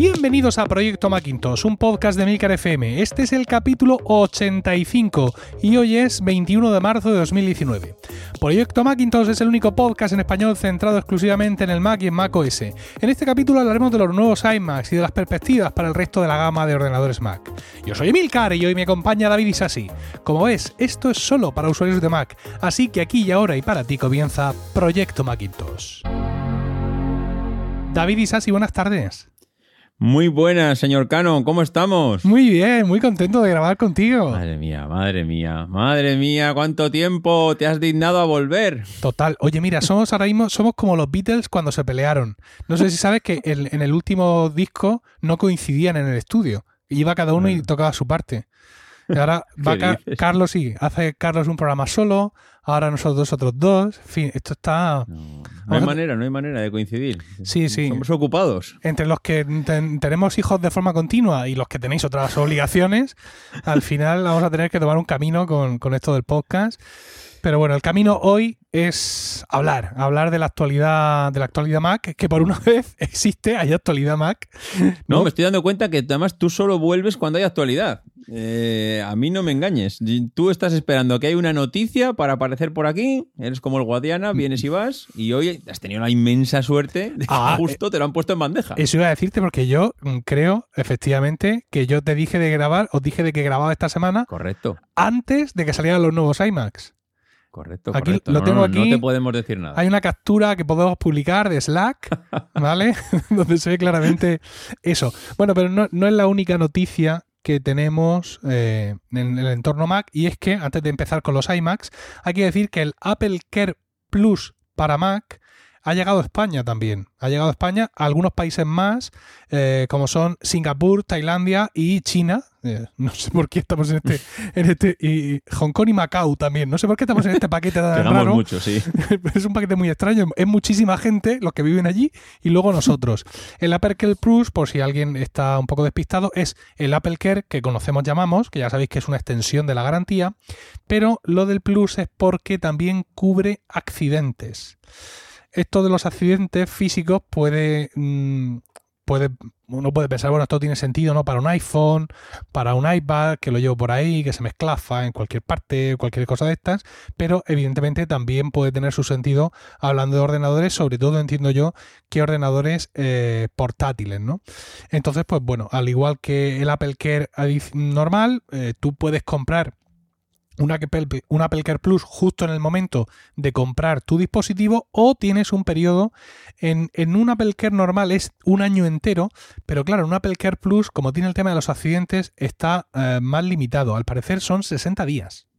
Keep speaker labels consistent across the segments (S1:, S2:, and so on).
S1: Bienvenidos a Proyecto Macintosh, un podcast de Milcar FM. Este es el capítulo 85 y hoy es 21 de marzo de 2019. Proyecto Macintosh es el único podcast en español centrado exclusivamente en el Mac y en Mac OS. En este capítulo hablaremos de los nuevos iMacs y de las perspectivas para el resto de la gama de ordenadores Mac. Yo soy Emilcar y hoy me acompaña David Isasi. Como ves, esto es solo para usuarios de Mac, así que aquí y ahora y para ti comienza Proyecto Macintosh. David Isasi, buenas tardes.
S2: Muy buenas, señor Cano, ¿cómo estamos?
S1: Muy bien, muy contento de grabar contigo.
S2: Madre mía, madre mía, madre mía, cuánto tiempo te has dignado a volver.
S1: Total. Oye, mira, somos ahora mismo, somos como los Beatles cuando se pelearon. No sé si sabes que en el último disco no coincidían en el estudio. Iba cada uno y tocaba su parte. Y ahora va Carlos, sí, hace Carlos un programa solo, ahora nosotros otros dos. En fin, esto está.
S2: No, hay manera, no hay manera de coincidir.
S1: Sí, sí.
S2: Somos ocupados.
S1: Entre los que tenemos hijos de forma continua y los que tenéis otras obligaciones, al final vamos a tener que tomar un camino con, con esto del podcast. Pero bueno, el camino hoy es hablar, hablar de la actualidad, de la actualidad Mac, que por una vez existe, hay actualidad Mac.
S2: No, me estoy dando cuenta que además tú solo vuelves cuando hay actualidad. Eh, a mí no me engañes. Tú estás esperando que hay una noticia para aparecer por aquí. Eres como el Guadiana, vienes y vas. Y hoy has tenido la inmensa suerte de que ah, justo te lo han puesto en bandeja.
S1: Eso iba a decirte porque yo creo, efectivamente, que yo te dije de grabar, os dije de que grababa esta semana.
S2: Correcto.
S1: Antes de que salieran los nuevos iMacs.
S2: Correcto, aquí, correcto. Lo tengo aquí. No te podemos decir nada.
S1: Hay una captura que podemos publicar de Slack, ¿vale? Donde se ve claramente eso. Bueno, pero no, no es la única noticia que tenemos eh, en el entorno Mac y es que antes de empezar con los iMacs hay que decir que el Apple Care Plus para Mac ha llegado a España también. Ha llegado a España a algunos países más, eh, como son Singapur, Tailandia y China. Eh, no sé por qué estamos en este, en este y Hong Kong y Macao también. No sé por qué estamos en este paquete tan raro.
S2: mucho, sí.
S1: es un paquete muy extraño. Es muchísima gente los que viven allí y luego nosotros. El Apple Care Plus, por si alguien está un poco despistado, es el Apple Care que conocemos, llamamos, que ya sabéis que es una extensión de la garantía, pero lo del Plus es porque también cubre accidentes esto de los accidentes físicos puede, mm, puede, uno puede pensar, bueno, esto tiene sentido, ¿no? Para un iPhone, para un iPad, que lo llevo por ahí, que se me esclafa en cualquier parte, cualquier cosa de estas, pero evidentemente también puede tener su sentido hablando de ordenadores, sobre todo entiendo yo que ordenadores eh, portátiles, ¿no? Entonces, pues bueno, al igual que el Apple Care normal, eh, tú puedes comprar un Apple, Care Plus justo en el momento de comprar tu dispositivo o tienes un periodo en, en un Apple Care normal es un año entero, pero claro, un Apple Care Plus, como tiene el tema de los accidentes, está eh, más limitado. Al parecer son 60 días.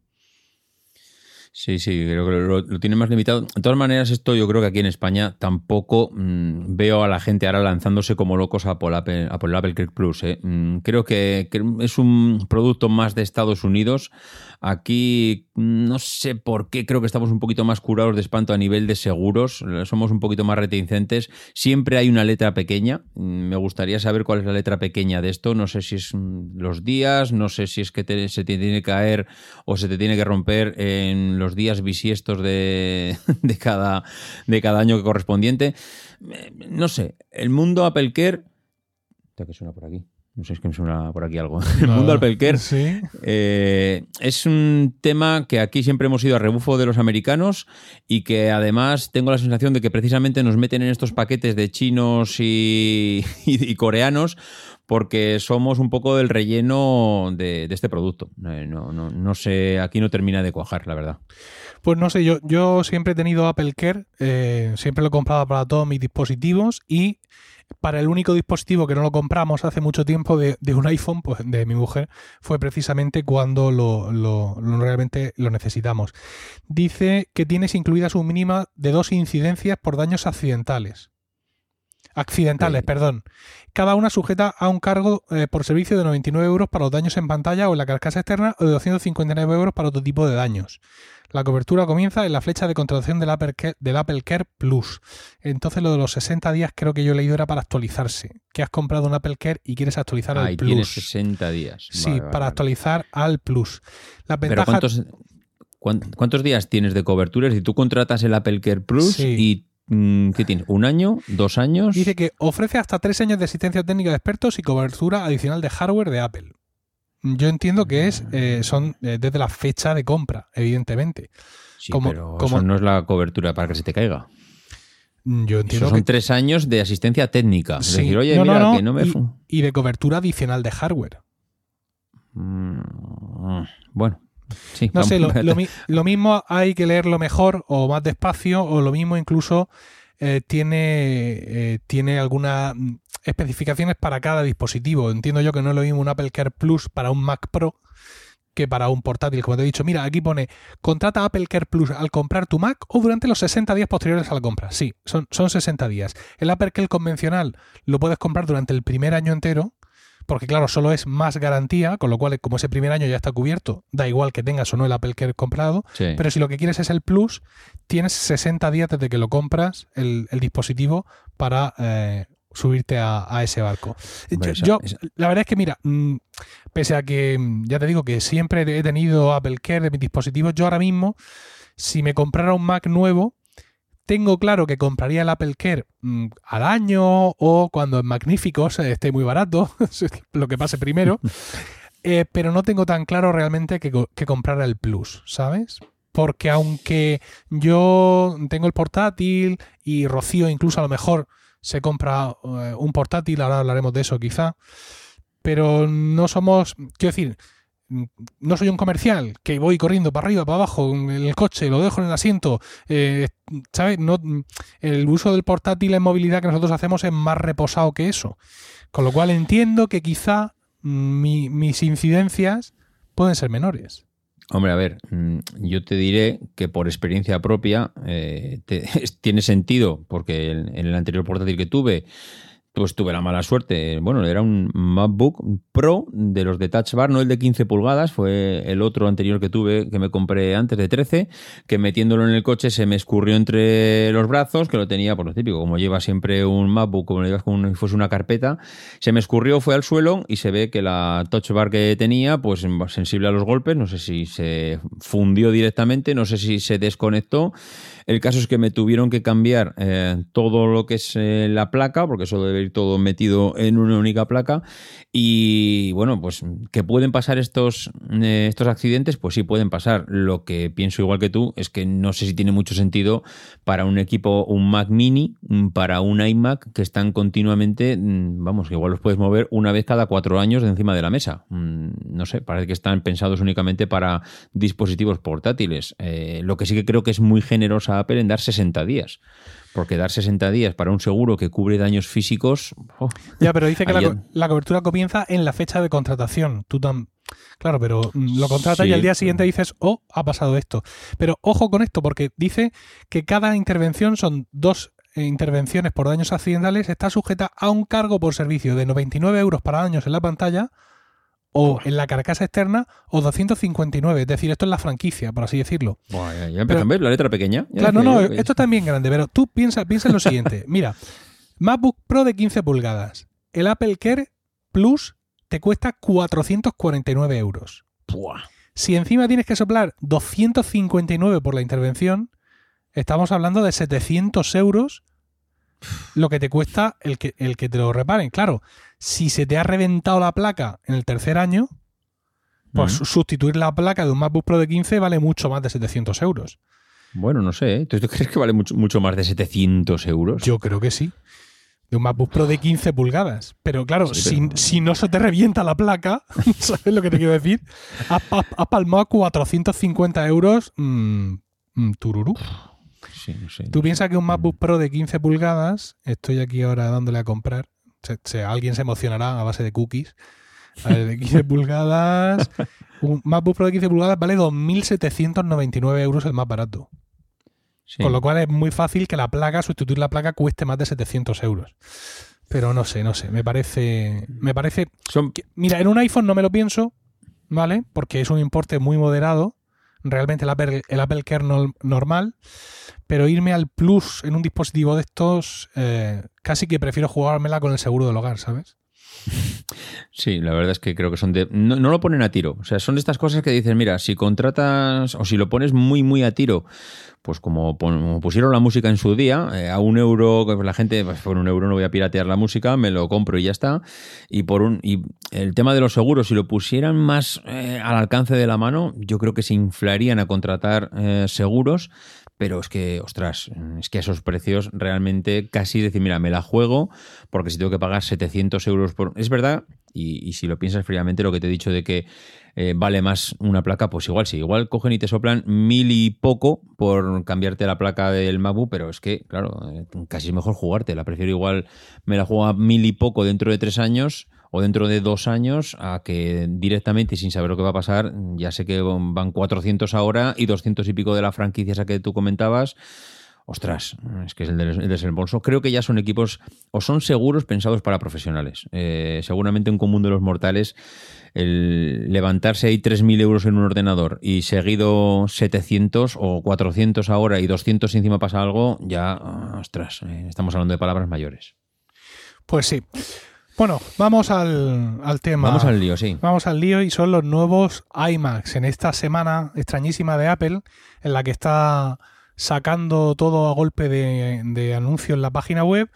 S2: Sí, sí, creo que lo, tiene más limitado. De todas maneras, esto yo creo que aquí en España tampoco mm, veo a la gente ahora lanzándose como locos a por, Apple, a Apple Care Plus. ¿eh? Mm, creo que, es un producto más de Estados Unidos. Aquí no sé por qué, creo que estamos un poquito más curados de espanto a nivel de seguros. Somos un poquito más reticentes. Siempre hay una letra pequeña. Mm, me gustaría saber cuál es la letra pequeña de esto. No sé si es los días, no sé si es que se te tiene que caer o se te tiene que romper en los días bisiestos de, de, cada, de cada año correspondiente. No sé, el mundo Apple Care... que suena por aquí. No sé, es que me suena por aquí algo. El mundo Apple Care eh, es un tema que aquí siempre hemos ido a rebufo de los americanos y que además tengo la sensación de que precisamente nos meten en estos paquetes de chinos y, coreanos porque somos un poco del relleno de, este producto. Eh, no, sé, aquí no termina de cuajar, la verdad.
S1: Pues no sé, yo, siempre he tenido Apple Care, eh, siempre lo he comprado para todos mis dispositivos y para el único dispositivo que no lo compramos hace mucho tiempo de, un iPhone, pues de mi mujer, fue precisamente cuando lo, realmente lo necesitamos. Dice que tienes incluidas un mínima de dos incidencias por daños accidentales. Accidentales, perdón. Cada una sujeta a un cargo eh, por servicio de 99 euros para los daños en pantalla o en la carcasa externa o de 259 euros para otro tipo de daños. La cobertura comienza en la flecha de contratación del Apple, Care, del Apple Care Plus. Entonces lo de los 60 días creo que yo he leído era para actualizarse. Que has comprado un Apple Care y quieres actualizar al Plus.
S2: tienes 60 días.
S1: Sí, para actualizar al Plus.
S2: ¿cuántos, días tienes de cobertura? Si tú contratas el Apple Care Plus y ¿qué tiene? ¿Un año? ¿Dos años?
S1: Dice que ofrece hasta tres años de asistencia técnica de expertos y cobertura adicional de hardware de Apple. Yo entiendo que es eh, son eh, desde la fecha de compra, evidentemente.
S2: Sí, pero eso no es la cobertura para que se te caiga.
S1: Yo entiendo
S2: son
S1: que...
S2: tres años de asistencia técnica. Es
S1: Sí.
S2: decir, oye,
S1: No, no,
S2: mira,
S1: no,
S2: que no me...
S1: y, y de cobertura adicional de hardware.
S2: Mm, Bueno, sí.
S1: No
S2: vamos.
S1: sé, lo, lo mi- lo mismo hay que leerlo mejor o más despacio, o lo mismo incluso eh, tiene, eh, tiene algunas mm, especificaciones para cada dispositivo. Entiendo yo que no es lo mismo un Apple Care Plus para un Mac Pro que para un portátil. Como te he dicho, mira, aquí pone, contrata Apple Care Plus al comprar tu Mac o durante los 60 días posteriores a la compra. Sí, son, son 60 días. El Apple Care convencional lo puedes comprar durante el primer año entero, porque claro, solo es más garantía, con lo cual como ese primer año ya está cubierto, da igual que tengas o no el Apple Care comprado,
S2: Sí.
S1: pero si lo que quieres es el Plus, tienes 60 días desde que lo compras el, el dispositivo para eh, subirte a, a ese barco. Yo- la verdad es que, mira, mm, pese a que mm, ya te digo que siempre he tenido Apple Care de mis dispositivos, yo ahora mismo, si me comprara un Mac nuevo, tengo claro que compraría el Apple Care mm, al año o cuando en Magníficos eh, esté muy barato, lo que pase primero, eh, pero no tengo tan claro realmente que, que comprar el Plus, ¿sabes? Porque aunque yo tengo el portátil y Rocío incluso a lo mejor se compra eh, un portátil, ahora hablaremos de eso quizá, pero no somos, quiero decir, no soy un comercial que voy corriendo para arriba, para abajo en el coche, lo dejo en el asiento, eh, ¿sabes? No, el uso del portátil en movilidad que nosotros hacemos es más reposado que eso. Con lo cual entiendo que quizá mm, mi- mis incidencias pueden ser menores.
S2: Hombre, a ver, mm, yo te diré que por experiencia propia eh, tiene sentido, porque en el anterior portátil que tuve, pues tuve la mala suerte. Bueno, era un MacBook Pro de los de Touch Bar, no el de 15 pulgadas, fue el otro anterior que tuve, que me compré antes de 13, que metiéndolo en el coche se me escurrió entre los brazos, que lo tenía por lo típico, como lleva siempre un MacBook, como lo llevas como si fuese una carpeta, se me escurrió, fue al suelo y se ve que la touch bar que tenía, pues sensible a los golpes, no sé si se fundió directamente, no sé si se desconectó. El caso es que me tuvieron que cambiar eh, todo lo que es eh, la placa, porque eso debe ir todo metido en una única placa. Y bueno, pues que pueden pasar estos, eh, estos accidentes, pues sí pueden pasar. Lo que pienso igual que tú es que no sé si tiene mucho sentido para un equipo, un Mac mini, mm, para un iMac, que están continuamente, mm, vamos, que igual los puedes mover una vez cada cuatro años de encima de la mesa. Mm, No sé, parece que están pensados únicamente para dispositivos portátiles. Eh, lo que sí que creo que es muy generosa Apple en dar 60 días. Porque dar 60 días para un seguro que cubre daños físicos. oh,
S1: Ya, pero dice que la, la cobertura comienza en la fecha de contratación. Tú Claro, pero mm, lo contratas y al día siguiente dices, oh, ha pasado esto. Pero ojo con esto, porque dice que cada intervención son dos eh, intervenciones por daños accidentales, está sujeta a un cargo por servicio de 99 euros para daños en la pantalla o en la carcasa externa o 259. Es decir, esto es la franquicia, por así decirlo.
S2: buah, ya, ya empezamos, ¿ves? La letra pequeña. Ya
S1: Claro, no, no,
S2: yo,
S1: esto está bien grande, pero tú piensa, piensa en lo siguiente. Mira, MacBook Pro de 15 pulgadas. El Apple Care Plus te cuesta 449 euros.
S2: buah.
S1: Si encima tienes que soplar 259 por la intervención, estamos hablando de 700 euros lo que te cuesta el que, el que te lo reparen. Claro, si se te ha reventado la placa en el tercer año, pues sustituir la placa de un MacBook Pro de 15 vale mucho más de 700 euros.
S2: Bueno, no sé. ¿eh? ¿Tú tú crees que vale mucho, mucho más de 700 euros?
S1: Yo creo que sí. De un MacBook Pro de 15 pulgadas. Pero claro,
S2: Sí,
S1: si,
S2: pero-
S1: si no se te revienta la placa, ¿sabes lo que te quiero decir? Has, has- has palmado 450 euros. mm, mm, tururú.
S2: Sí.
S1: Tú piensas que un MacBook Pro de 15 pulgadas, estoy aquí ahora dándole a comprar. Se- se- alguien se emocionará a base de cookies. A ver, de 15 pulgadas. Un MacBook Pro de 15 pulgadas vale 2.799 euros el más barato.
S2: Sí.
S1: Con lo cual es muy fácil que la placa, sustituir la placa, cueste más de 700 euros. Pero no sé, no sé. Me parece. Me parece.
S2: Son,
S1: que- mira, en un iPhone no me lo pienso, ¿vale? Porque es un importe muy moderado. Realmente el Apple, el Apple no- normal. Pero irme al Plus en un dispositivo de estos, eh, casi que prefiero jugármela con el seguro del hogar, ¿sabes?
S2: Sí, la verdad es que creo que son de. No, lo ponen a tiro. O sea, son de estas cosas que dices, mira, si contratas o si lo pones muy, muy a tiro, pues como, pusieron la música en su día, eh, a un euro, la gente, pues por un euro no voy a piratear la música, me lo compro y ya está. Y por un y el tema de los seguros, si lo pusieran más eh, al alcance de la mano, yo creo que se inflarían a contratar eh, seguros pero es que, ostras, es que a esos precios realmente casi decir, mira, me la juego porque si tengo que pagar 700 euros por... Es verdad, y, si lo piensas fríamente, lo que te he dicho de que eh, vale más una placa, pues igual sí, igual cogen y te soplan mil y poco por cambiarte la placa del MacBook, pero es que, claro, eh, casi es mejor jugarte, la prefiero igual, me la juego a mil y poco dentro de tres años o dentro de dos años a que directamente, sin saber lo que va a pasar, ya sé que van 400 ahora y 200 y pico de la franquicia esa que tú comentabas. Ostras, es que es el desembolso. Creo que ya son equipos o son seguros pensados para profesionales. Eh, seguramente un común de los mortales, el levantarse ahí 3.000 euros en un ordenador y seguido 700 o 400 ahora y 200 encima pasa algo, ya, ostras, eh, estamos hablando de palabras mayores.
S1: Pues sí. Bueno, vamos al, tema.
S2: Vamos al lío, sí.
S1: Vamos al lío y son los nuevos iMacs en esta semana extrañísima de Apple, en la que está sacando todo a golpe de, de anuncios en la página web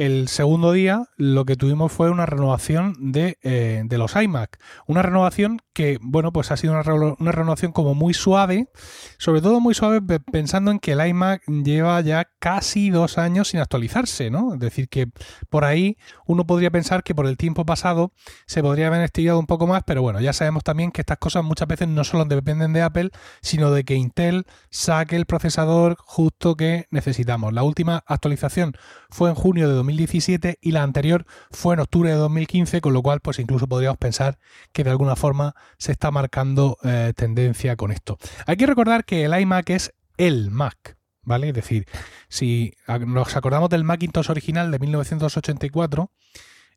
S1: el segundo día lo que tuvimos fue una renovación de, eh, los iMac. Una renovación que, bueno, pues ha sido una, una, renovación como muy suave, sobre todo muy suave pensando en que el iMac lleva ya casi dos años sin actualizarse, ¿no? Es decir, que por ahí uno podría pensar que por el tiempo pasado se podría haber estirado un poco más, pero bueno, ya sabemos también que estas cosas muchas veces no solo dependen de Apple, sino de que Intel saque el procesador justo que necesitamos. La última actualización fue en junio de 2020 2017 y la anterior fue en octubre de 2015, con lo cual pues incluso podríamos pensar que de alguna forma se está marcando eh, tendencia con esto. Hay que recordar que el iMac es el Mac, ¿vale? Es decir, si nos acordamos del Macintosh original de 1984,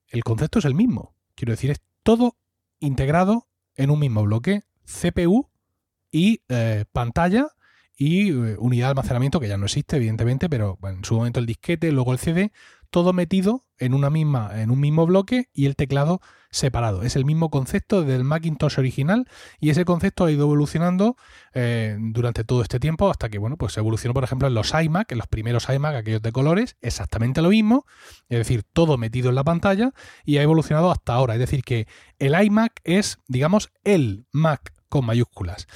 S1: el concepto es el mismo. Quiero decir, es todo integrado en un mismo bloque, CPU y eh, pantalla y eh, unidad de almacenamiento que ya no existe, evidentemente, pero en su momento el disquete, luego el CD, todo metido en una misma, en un mismo bloque y el teclado separado. Es el mismo concepto del Macintosh original y ese concepto ha ido evolucionando eh, durante todo este tiempo hasta que, bueno, pues evolucionó, por ejemplo, en los iMac, en los primeros iMac, aquellos de colores, exactamente lo mismo, es decir, todo metido en la pantalla y ha evolucionado hasta ahora. Es decir, que el iMac es, digamos, el Mac con mayúsculas.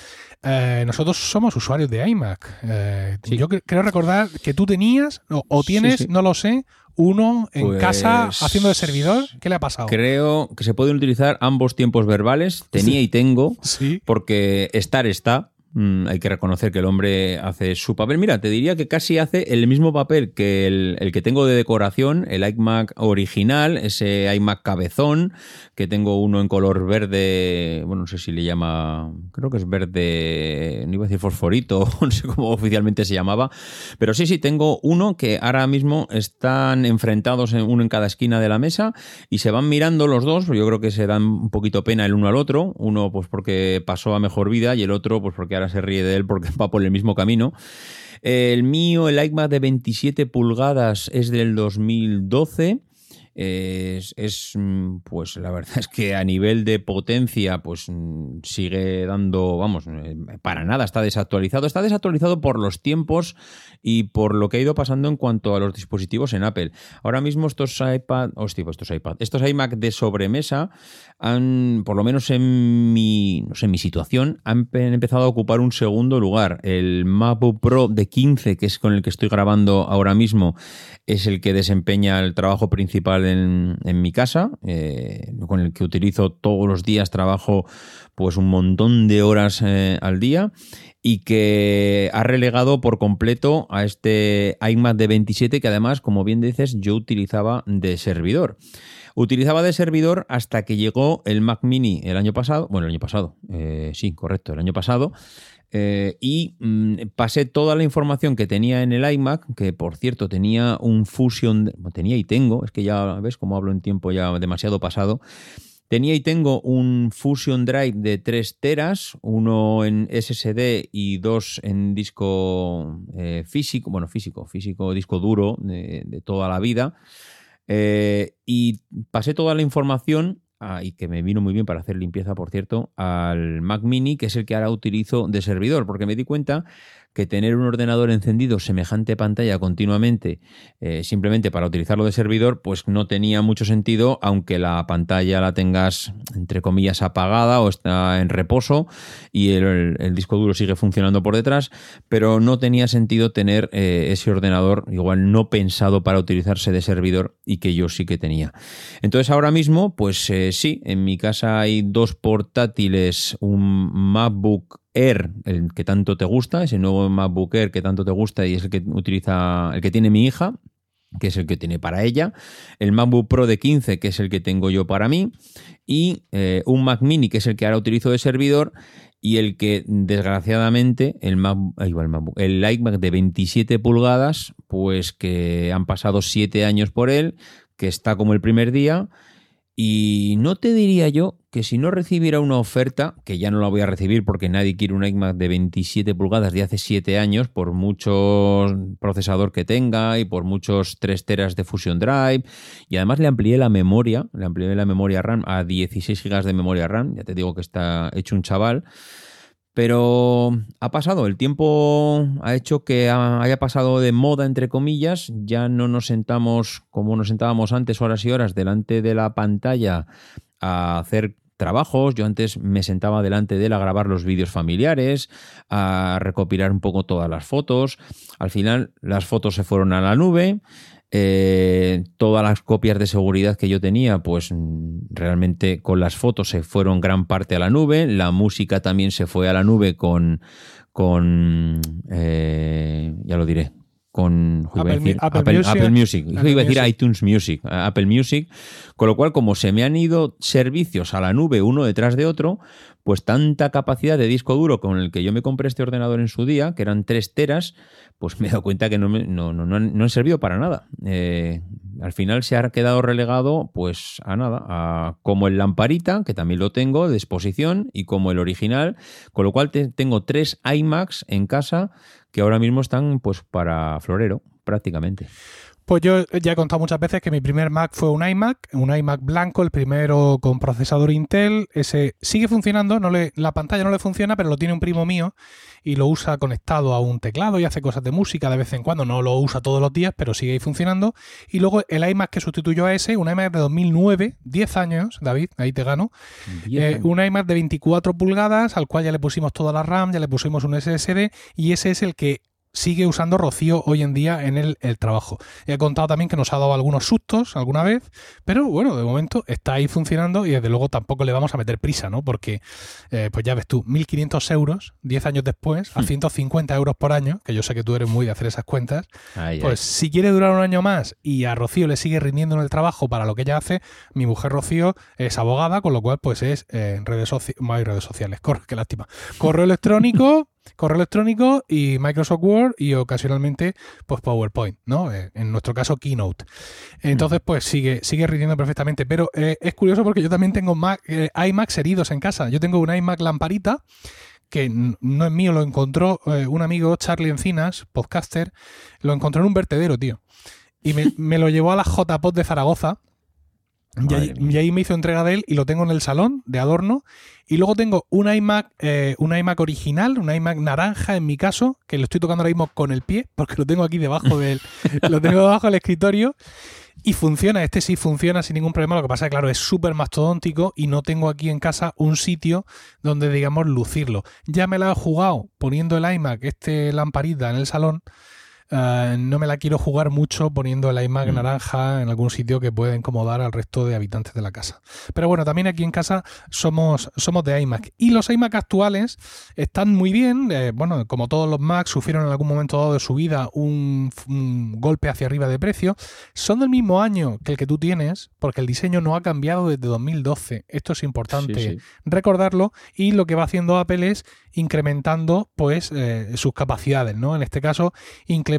S1: Eh, nosotros somos usuarios de iMac. Eh, yo creo recordar que tú tenías o, tienes, no lo sé, uno en casa pues haciendo de servidor. ¿Qué le ha pasado?
S2: Creo que se pueden utilizar ambos tiempos verbales. Tenía y tengo.
S1: Sí.
S2: Porque estar está. Mm, hay que reconocer que el hombre hace su papel. Mira, te diría que casi hace el mismo papel que el, que tengo de decoración, el iMac original, ese iMac cabezón, que tengo uno en color verde, bueno, no sé si le llama, creo que es verde, no iba a decir fosforito, no sé cómo oficialmente se llamaba, pero sí, sí, tengo uno que ahora mismo están enfrentados en, uno en cada esquina de la mesa y se van mirando los dos, yo creo que se dan un poquito pena el uno al otro, uno pues porque pasó a mejor vida y el otro pues porque ahora se ríe de él porque va por el mismo camino. El mío, el iMac de 27 pulgadas, es del 2012 es, mm, pues la verdad es que a nivel de potencia, pues mm, sigue dando, vamos, eh, para nada está desactualizado. Está desactualizado por los tiempos y por lo que ha ido pasando en cuanto a los dispositivos en Apple. Ahora mismo estos iPad, hostia, pues estos iPad, estos iMac de sobremesa han, por lo menos en mi, no sé, en mi situación, han empezado a ocupar un segundo lugar. El MacBook Pro de 15, que es con el que estoy grabando ahora mismo, es el que desempeña el trabajo principal en, mi casa, eh, con el que utilizo todos los días, trabajo pues un montón de horas eh, al día y que ha relegado por completo a este iMac de 27 que además, como bien dices, yo utilizaba de servidor. Utilizaba de servidor hasta que llegó el Mac Mini el año pasado, bueno, el año pasado, eh, sí, correcto, el año pasado, eh, y mm, pasé toda la información que tenía en el iMac, que por cierto tenía un Fusion, tenía y tengo, es que ya ves cómo hablo en tiempo ya demasiado pasado. Tenía y tengo un Fusion Drive de 3 teras, uno en SSD y dos en disco eh, físico, bueno, físico, físico, disco duro de, toda la vida. Eh, y pasé toda la información y que me vino muy bien para hacer limpieza, por cierto, al Mac Mini, que es el que ahora utilizo de servidor, porque me di cuenta que tener un ordenador encendido semejante pantalla continuamente, eh, simplemente para utilizarlo de servidor, pues no tenía mucho sentido, aunque la pantalla la tengas, entre comillas, apagada o está en reposo y el, disco duro sigue funcionando por detrás, pero no tenía sentido tener eh, ese ordenador igual no pensado para utilizarse de servidor y que yo sí que tenía. Entonces ahora mismo, pues eh, sí, en mi casa hay dos portátiles, un MacBook Air, el que tanto te gusta, ese nuevo MacBook Air que tanto te gusta y es el que utiliza, el que tiene mi hija, que es el que tiene para ella, el MacBook Pro de 15, que es el que tengo yo para mí, y eh, un Mac Mini, que es el que ahora utilizo de servidor, y el que desgraciadamente, el, Mac, el, MacBook, el iMac de 27 pulgadas, pues que han pasado 7 años por él, que está como el primer día, y no te diría yo que si no recibiera una oferta, que ya no la voy a recibir porque nadie quiere un iMac de 27 pulgadas de hace 7 años, por mucho procesador que tenga y por muchos 3 teras de Fusion Drive, y además le amplié la memoria, le amplié la memoria RAM a 16 GB de memoria RAM, ya te digo que está hecho un chaval. Pero ha pasado, el tiempo ha hecho que haya pasado de moda, entre comillas, ya no nos sentamos como nos sentábamos antes horas y horas delante de la pantalla a hacer trabajos. Yo antes me sentaba delante de él a grabar los vídeos familiares, a recopilar un poco todas las fotos. Al final las fotos se fueron a la nube. Eh, todas las copias de seguridad que yo tenía, pues mm, realmente con las fotos se fueron gran parte a la nube. La música también se fue a la nube con, con eh, ya lo diré, con Apple, Music. iba a decir iTunes Music, Apple Music. Con lo cual, como se me han ido servicios a la nube uno detrás de otro, pues tanta capacidad de disco duro con el que yo me compré este ordenador en su día, que eran 3 teras, pues me he dado cuenta que no, no, no, no han servido para nada. Eh, al final se ha quedado relegado pues a nada, a, como el lamparita, que también lo tengo de exposición, y como el original, con lo cual tengo tres iMacs en casa que ahora mismo están pues para florero prácticamente.
S1: Pues yo ya he contado muchas veces que mi primer Mac fue un iMac, un iMac blanco, el primero con procesador Intel. Ese sigue funcionando, no le, la pantalla no le funciona, pero lo tiene un primo mío y lo usa conectado a un teclado y hace cosas de música de vez en cuando. No lo usa todos los días, pero sigue ahí funcionando. Y luego el iMac que sustituyó a ese, un iMac de 2009, 10 años, David, ahí te gano. Eh, un iMac de 24 pulgadas al cual ya le pusimos toda la RAM, ya le pusimos un SSD y ese es el que sigue usando Rocío hoy en día en el, trabajo. He contado también que nos ha dado algunos sustos alguna vez, pero bueno, de momento está ahí funcionando y desde luego tampoco le vamos a meter prisa, ¿no? Porque, eh, pues ya ves tú, 1.500 euros 10 años después, a 150 hmm. euros por año, que yo sé que tú eres muy de hacer esas cuentas, pues si quiere durar un año más y a Rocío le sigue rindiendo en el trabajo para lo que ella hace, mi mujer Rocío es abogada, con lo cual pues es eh, en redes, redes sociales, corre, qué lástima. Correo electrónico correo electrónico y Microsoft Word y ocasionalmente pues PowerPoint, ¿no? Eh, en nuestro caso Keynote. Entonces pues sigue, sigue rindiendo perfectamente, pero eh, es curioso porque yo también tengo Mac, eh, iMacs heridos en casa. Yo tengo un iMac lamparita que no es mío, lo encontró un amigo, Charlie Encinas, podcaster, lo encontró en un vertedero, tío. Y me, me lo llevó a la JPod de Zaragoza y ahí, me hizo entrega de él y lo tengo en el salón de adorno. Y luego tengo un iMac, eh, un iMac original, un iMac naranja en mi caso, que lo estoy tocando ahora mismo con el pie, porque lo tengo aquí debajo del, lo tengo debajo del escritorio. Y funciona, este sí funciona sin ningún problema. Lo que pasa es que, claro, es súper mastodóntico y no tengo aquí en casa un sitio donde, digamos, lucirlo. Ya me la he jugado poniendo el iMac, este lamparita en el salón. Eh, no me la quiero jugar mucho poniendo el iMac mm. naranja en algún sitio que pueda incomodar al resto de habitantes de la casa. Pero bueno, también aquí en casa somos, somos de iMac. Y los iMac actuales están muy bien. Eh, bueno, como todos los Macs sufrieron en algún momento dado de su vida un, golpe hacia arriba de precio. Son del mismo año que el que tú tienes, porque el diseño no ha cambiado desde 2012. Esto es importante recordarlo. Y lo que va haciendo Apple es incrementando pues eh, sus capacidades, ¿no? En este caso, incrementando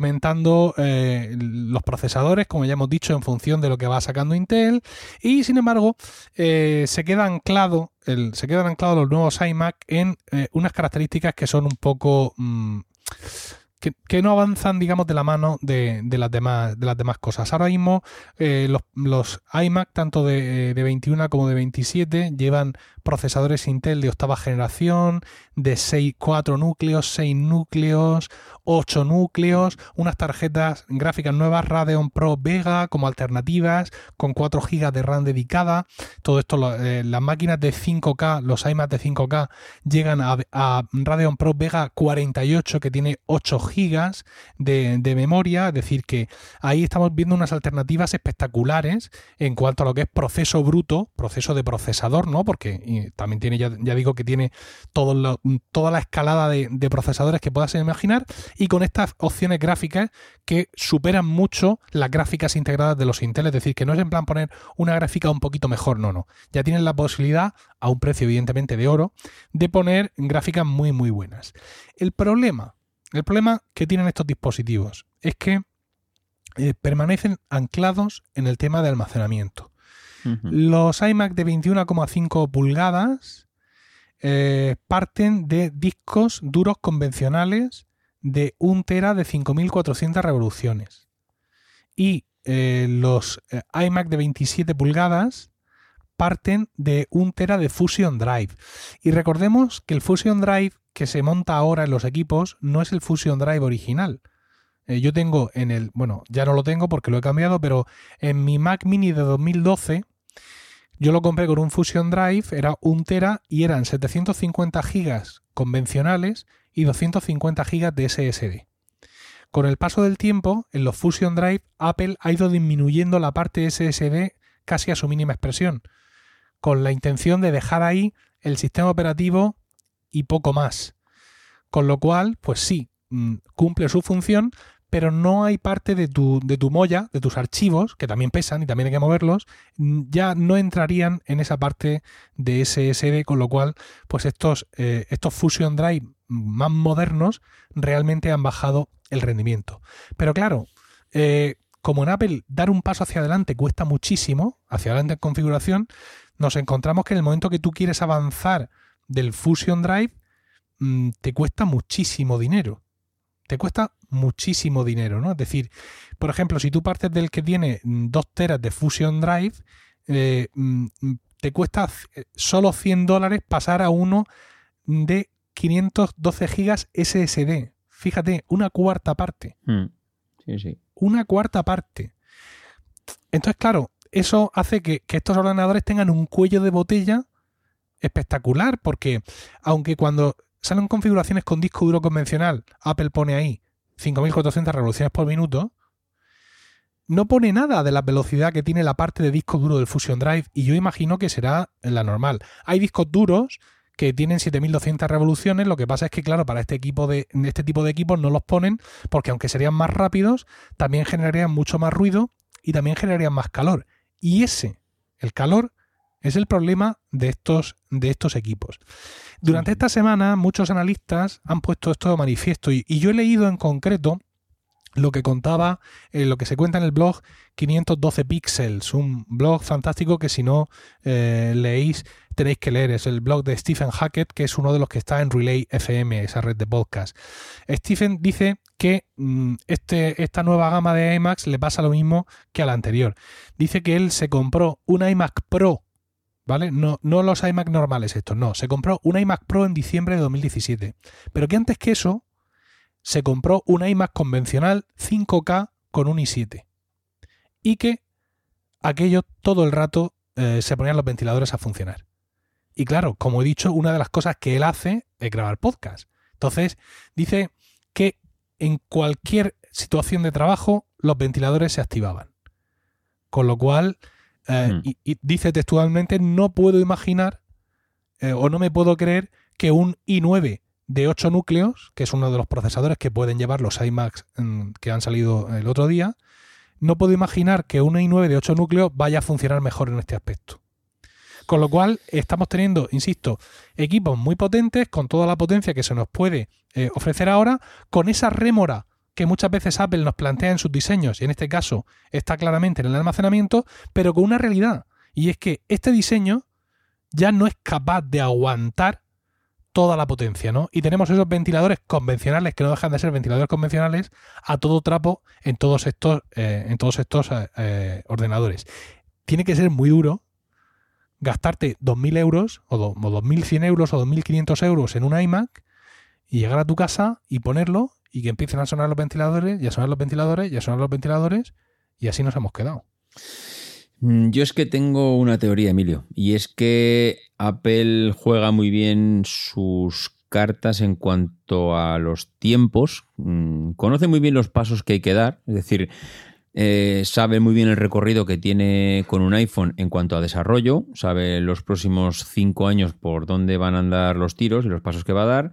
S1: eh, los procesadores, como ya hemos dicho, en función de lo que va sacando Intel. Y sin embargo, eh, se queda anclado, se quedan anclados los nuevos iMac en unas características que son un poco. Mm, que, no avanzan, digamos, de la mano de, las, demás, de las demás cosas. Ahora mismo eh, los, iMac, tanto de, 21 como de 27, llevan procesadores Intel de octava generación, de 6, 4 núcleos, 6 núcleos, 8 núcleos, unas tarjetas gráficas nuevas Radeon Pro Vega como alternativas, con 4 GB de RAM dedicada. Todo esto, eh, las máquinas de 5K, los iMac de 5K, llegan a, Radeon Pro Vega 48, que tiene 8 gigas de, memoria, es decir, que ahí estamos viendo unas alternativas espectaculares en cuanto a lo que es proceso bruto, proceso de procesador, ¿no? Porque también tiene, ya, digo que tiene toda la escalada de, procesadores que puedas imaginar y con estas opciones gráficas que superan mucho las gráficas integradas de los Intel, es decir, que no es en plan poner una gráfica un poquito mejor, no, no. Ya tienen la posibilidad, a un precio evidentemente de oro, de poner gráficas muy, muy buenas. El problema el problema que tienen estos dispositivos es que eh, permanecen anclados en el tema de almacenamiento. Los iMac de 21,5 pulgadas eh, parten de discos duros convencionales de 1 tera de 5400 revoluciones. Y eh, los iMac de 27 pulgadas parten de 1 tera de Fusion Drive. Y recordemos que el Fusion Drive que se monta ahora en los equipos no es el Fusion Drive original. Eh, yo tengo en el, bueno, ya no lo tengo porque lo he cambiado, pero en mi Mac Mini de 2012 yo lo compré con un Fusion Drive, era un tera y eran 750 gigas convencionales y 250 gigas de SSD. Con el paso del tiempo, en los Fusion Drive, Apple ha ido disminuyendo la parte SSD casi a su mínima expresión, con la intención de dejar ahí el sistema operativo y poco más. Con lo cual, pues sí, mm, cumple su función, pero no hay parte de tu, de tu molla, de tus archivos, que también pesan y también hay que moverlos, ya no entrarían en esa parte de SSD, con lo cual, pues estos, eh, estos Fusion Drive más modernos realmente han bajado el rendimiento. Pero claro, eh, como en Apple dar un paso hacia adelante cuesta muchísimo, hacia adelante en configuración, nos encontramos que en el momento que tú quieres avanzar del Fusion Drive mm, te cuesta muchísimo dinero. Te cuesta muchísimo dinero, ¿no? Es decir, por ejemplo, si tú partes del que tiene 2 mm, teras de Fusion Drive, eh, mm, te cuesta eh, solo 100 dólares pasar a uno de 512 gigas SSD. Fíjate, una cuarta parte.
S2: Sí, sí.
S1: Una cuarta parte. Entonces, claro, eso hace que, que, estos ordenadores tengan un cuello de botella espectacular porque aunque cuando salen configuraciones con disco duro convencional, Apple pone ahí 5400 revoluciones por minuto, no pone nada de la velocidad que tiene la parte de disco duro del Fusion Drive y yo imagino que será la normal. Hay discos duros que tienen 7200 revoluciones, lo que pasa es que claro, para este equipo de este tipo de equipos no los ponen porque aunque serían más rápidos, también generarían mucho más ruido y también generarían más calor. Y ese, el calor, es el problema de estos, de estos equipos. Durante esta semana muchos analistas han puesto esto de manifiesto y, yo he leído en concreto lo que contaba, eh, lo que se cuenta en el blog 512 Pixels, un blog fantástico que si no eh, leéis tenéis que leer. Es el blog de Stephen Hackett, que es uno de los que está en Relay FM, esa red de podcast. Stephen dice que mm, este, esta nueva gama de iMacs le pasa lo mismo que a la anterior. Dice que él se compró un iMac Pro ¿vale? No, los iMac normales estos, no. Se compró un iMac Pro en diciembre de 2017. Pero que antes que eso, se compró un iMac convencional 5K con un i7. Y que aquello todo el rato eh, se ponían los ventiladores a funcionar. Y claro, como he dicho, una de las cosas que él hace es grabar podcast. Entonces, dice que en cualquier situación de trabajo los ventiladores se activaban. Con lo cual, eh, hmm. y, dice textualmente, no puedo imaginar eh, o no me puedo creer que un i9 de 8 núcleos, que es uno de los procesadores que pueden llevar los iMacs mm, que han salido el otro día, no puedo imaginar que un i9 de 8 núcleos vaya a funcionar mejor en este aspecto. Con lo cual estamos teniendo, insisto, equipos muy potentes con toda la potencia que se nos puede eh, ofrecer ahora, con esa rémora que muchas veces Apple nos plantea en sus diseños, y en este caso está claramente en el almacenamiento, pero con una realidad, y es que este diseño ya no es capaz de aguantar toda la potencia, ¿no? Y tenemos esos ventiladores convencionales que no dejan de ser ventiladores convencionales a todo trapo en todos estos, eh, en todos estos eh, eh, ordenadores. Tiene que ser muy duro gastarte 2.000 euros o, o 2.100 euros o 2.500 euros en un iMac y llegar a tu casa y ponerlo y que empiecen a sonar los ventiladores y a sonar los ventiladores y a sonar los ventiladores y así nos hemos quedado.
S2: Mm, yo es que tengo una teoría, Emilio, y es que Apple juega muy bien sus cartas en cuanto a los tiempos, mm, conoce muy bien los pasos que hay que dar, es decir, eh, sabe muy bien el recorrido que tiene con un iPhone en cuanto a desarrollo, sabe los próximos cinco años por dónde van a andar los tiros y los pasos que va a dar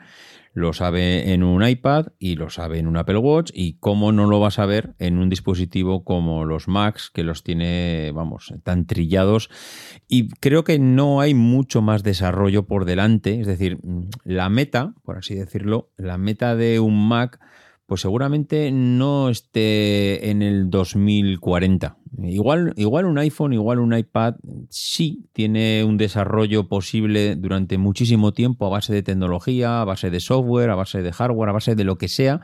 S2: lo sabe en un iPad y lo sabe en un Apple Watch y cómo no lo va a saber en un dispositivo como los Macs que los tiene, vamos, tan trillados y creo que no hay mucho más desarrollo por delante, es decir, la meta, por así decirlo, la meta de un Mac pues seguramente no esté en el 2040. Igual, igual un iPhone, igual un iPad, sí tiene un desarrollo posible durante muchísimo tiempo a base de tecnología, a base de software, a base de hardware, a base de lo que sea.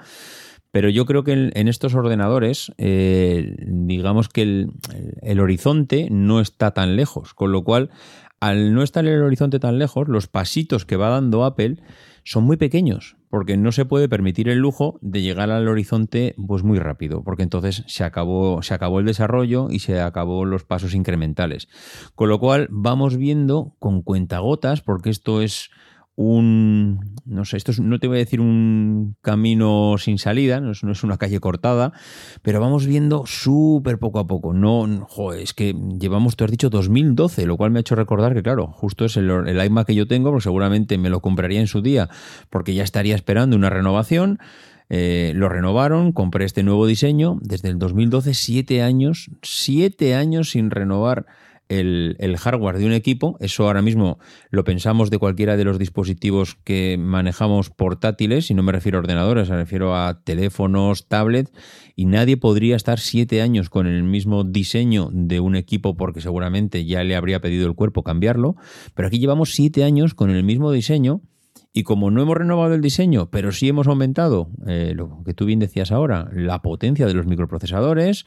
S2: Pero yo creo que en, estos ordenadores, eh, digamos que el, el horizonte no está tan lejos. Con lo cual, al no estar el horizonte tan lejos, los pasitos que va dando Apple son muy pequeños, porque no se puede permitir el lujo de llegar al horizonte pues muy rápido, porque entonces se acabó, se acabó el desarrollo y se acabó los pasos incrementales. Con lo cual vamos viendo con cuentagotas, porque esto es un, no sé, esto no te voy a decir un camino sin salida, no es, una calle cortada, pero vamos viendo súper poco a poco. No, es que llevamos, tú has dicho 2012, lo cual me ha hecho recordar que, claro, justo es el, el iMac que yo tengo, porque seguramente me lo compraría en su día, porque ya estaría esperando una renovación. Eh, lo renovaron, compré este nuevo diseño. Desde el 2012, siete años, siete años sin renovar el, hardware de un equipo. Eso ahora mismo lo pensamos de cualquiera de los dispositivos que manejamos portátiles, y no me refiero a ordenadores, me refiero a teléfonos, tablets, y nadie podría estar siete años con el mismo diseño de un equipo porque seguramente ya le habría pedido el cuerpo cambiarlo. Pero aquí llevamos siete años con el mismo diseño. Y como no hemos renovado el diseño, pero sí hemos aumentado, eh, lo que tú bien decías ahora, la potencia de los microprocesadores,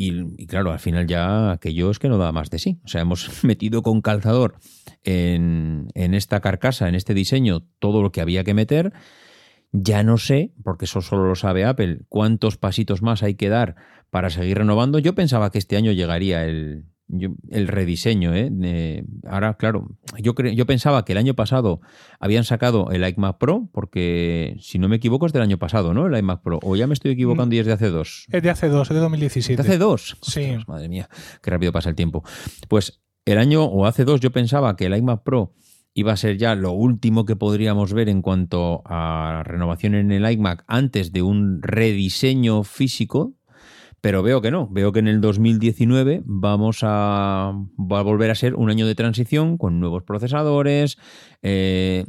S2: y, claro, al final ya aquello es que no da más de sí. O sea, hemos metido con calzador en, en esta carcasa, en este diseño, todo lo que había que meter. Ya no sé, porque eso solo lo sabe Apple, cuántos pasitos más hay que dar para seguir renovando. Yo pensaba que este año llegaría el, el rediseño. ¿eh? ahora, claro, yo, yo pensaba que el año pasado habían sacado el iMac Pro, porque si no me equivoco es del año pasado, ¿no? El iMac Pro. O ya me estoy equivocando y es de hace dos.
S1: Es de hace dos, es de 2017.
S2: ¿De hace dos?
S1: Sí.
S2: madre mía, qué rápido pasa el tiempo. Pues el año o hace dos yo pensaba que el iMac Pro iba a ser ya lo último que podríamos ver en cuanto a renovación en el iMac antes de un rediseño físico pero veo que no, veo que en el 2019 vamos a, va a volver a ser un año de transición con nuevos procesadores, eh,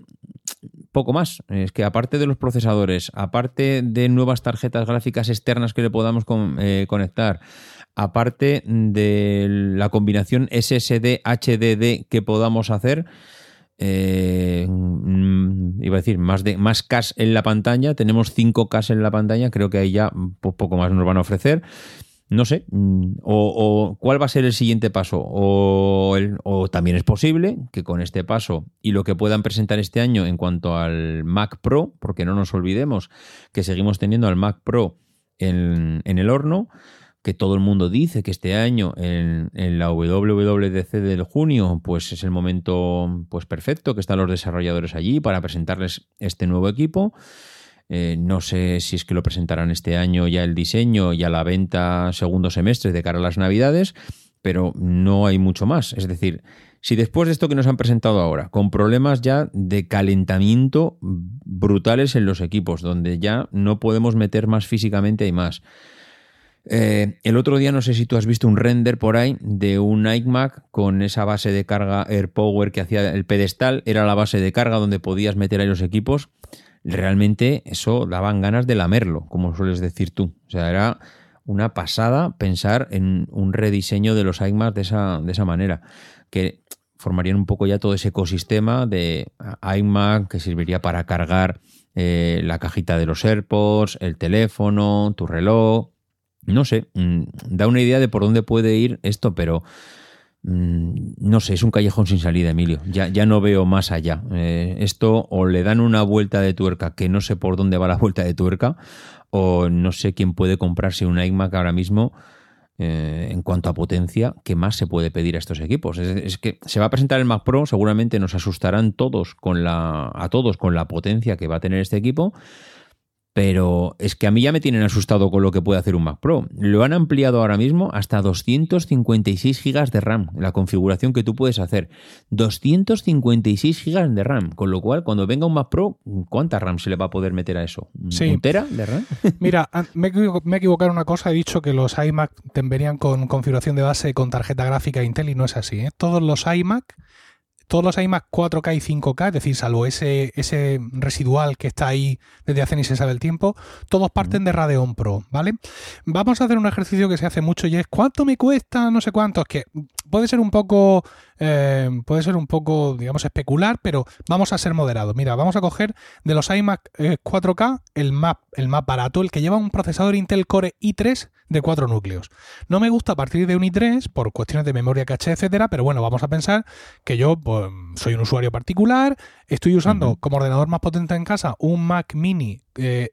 S2: poco más. Es que aparte de los procesadores, aparte de nuevas tarjetas gráficas externas que le podamos eh, conectar, aparte de la combinación SSD-HDD que podamos hacer, eh, mm, iba a decir, más, de, más CAS en la pantalla, tenemos 5 CAS en la pantalla, creo que ahí ya poco más nos van a ofrecer. No sé, mm, o, cuál va a ser el siguiente paso, o, o, también es posible que con este paso y lo que puedan presentar este año en cuanto al Mac Pro, porque no nos olvidemos que seguimos teniendo al Mac Pro en, en el horno, que todo el mundo dice que este año en, la WWDC del junio pues es el momento pues perfecto que están los desarrolladores allí para presentarles este nuevo equipo. Eh, no sé si es que lo presentarán este año ya el diseño y a la venta segundo semestre de cara a las navidades, pero no hay mucho más. Es decir, si después de esto que nos han presentado ahora, con problemas ya de calentamiento brutales en los equipos, donde ya no podemos meter más físicamente y más, eh, el otro día no sé si tú has visto un render por ahí de un iMac con esa base de carga AirPower que hacía el pedestal, era la base de carga donde podías meter ahí los equipos. Realmente eso daban ganas de lamerlo, como sueles decir tú. O sea, era una pasada pensar en un rediseño de los iMacs de esa, de esa manera. Que formarían un poco ya todo ese ecosistema de iMac que serviría para cargar eh, la cajita de los AirPods, el teléfono, tu reloj. No sé, mm, da una idea de por dónde puede ir esto, pero mm, no sé, es un callejón sin salida, Emilio. Ya, ya no veo más allá. Eh, esto o le dan una vuelta de tuerca que no sé por dónde va la vuelta de tuerca, o no sé quién puede comprarse un iMac ahora mismo eh, en cuanto a potencia, ¿qué más se puede pedir a estos equipos? Es, que se va a presentar el Mac Pro, seguramente nos asustarán todos con la, a todos con la potencia que va a tener este equipo, pero es que a mí ya me tienen asustado con lo que puede hacer un Mac Pro. Lo han ampliado ahora mismo hasta 256 GB de RAM, la configuración que tú puedes hacer. 256 GB de RAM, con lo cual cuando venga un Mac Pro, ¿cuánta RAM se le va a poder meter a eso? ¿Un tera de RAM?
S1: Mira, me he equivocado en una cosa, he dicho que los iMac venían con configuración de base con tarjeta gráfica Intel y no es así. ¿eh? Todos los iMac todos los iMac 4K y 5K, es decir, salvo ese, ese residual que está ahí desde hace ni se sabe el tiempo, todos parten de Radeon Pro, ¿vale? Vamos a hacer un ejercicio que se hace mucho y es ¿cuánto me cuesta? No sé cuánto, es que puede ser un poco, eh, puede ser un poco, digamos, especular, pero vamos a ser moderados. Mira, vamos a coger de los iMac 4K eh, el más, el más barato, el que lleva un procesador Intel Core i3 de cuatro núcleos. No me gusta partir de un i3 por cuestiones de memoria, caché, etcétera, pero bueno, vamos a pensar que yo pues, soy un usuario particular, estoy usando como ordenador más potente en casa un Mac Mini eh,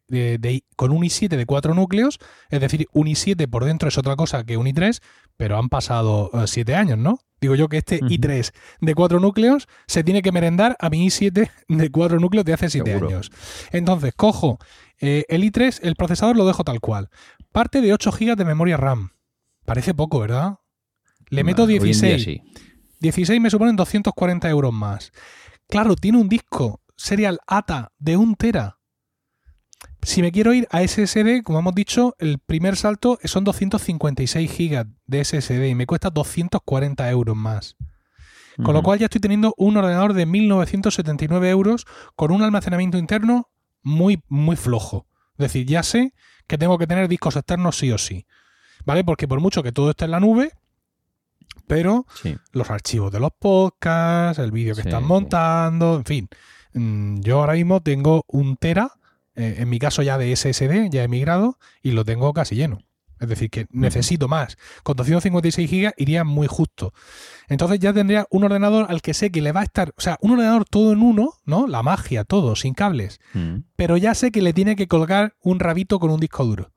S1: con un i7 de cuatro núcleos, es decir, un i7 por dentro es otra cosa que un i3, pero han pasado eh, siete años, ¿no? Digo yo que este i3 de cuatro núcleos se tiene que merendar a mi i7 de cuatro núcleos de hace siete años. Entonces, cojo eh, el i3, el procesador lo dejo tal cual. Parte de 8 GB de memoria RAM. Parece poco, ¿verdad? Le meto 16. 16 me suponen 240 euros más. Claro, tiene un disco serial ATA de 1 tera. Si me quiero ir a SSD, como hemos dicho, el primer salto son 256 GB de SSD y me cuesta 240 euros más. Con lo cual ya estoy teniendo un ordenador de 1.979 euros con un almacenamiento interno muy, muy flojo. Es decir, ya sé que tengo que tener discos externos sí o sí. ¿Vale? Porque por mucho que todo esté en la nube, pero los archivos de los podcasts, el vídeo que están montando, en fin. Mm, yo ahora mismo tengo un tera, eh, en mi caso ya de SSD, ya he migrado, y lo tengo casi lleno. Es decir, que necesito más. Con 256 GB iría muy justo. Entonces ya tendría un ordenador al que sé que le va a estar, o sea, un ordenador todo en uno, ¿no? La magia, todo, sin cables. Pero ya sé que le tiene que colgar un rabito con un disco duro.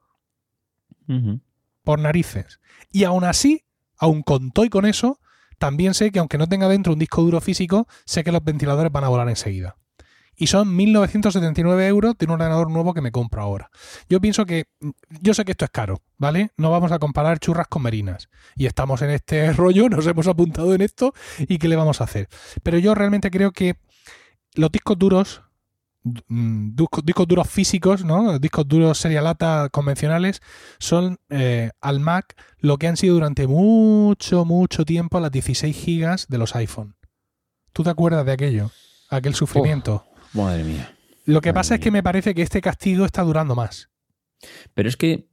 S1: Por narices. Y aún así, aún con todo y con eso, también sé que aunque no tenga dentro un disco duro físico, sé que los ventiladores van a volar enseguida y son 1.979 euros de un ordenador nuevo que me compro ahora. Yo pienso que, yo sé que esto es caro, ¿vale? No vamos a comparar churras con merinas. Y estamos en este rollo, nos hemos apuntado en esto y qué le vamos a hacer. Pero yo realmente creo que los discos duros, mm, discos duros físicos, ¿no? Discos duros serialata convencionales son eh, al Mac lo que han sido durante mucho, mucho tiempo las 16 gigas de los iPhone. ¿Tú te acuerdas de aquello? Aquel sufrimiento.
S2: Madre mía.
S1: Lo que pasa es que me parece que este castigo está durando más.
S2: Pero es que,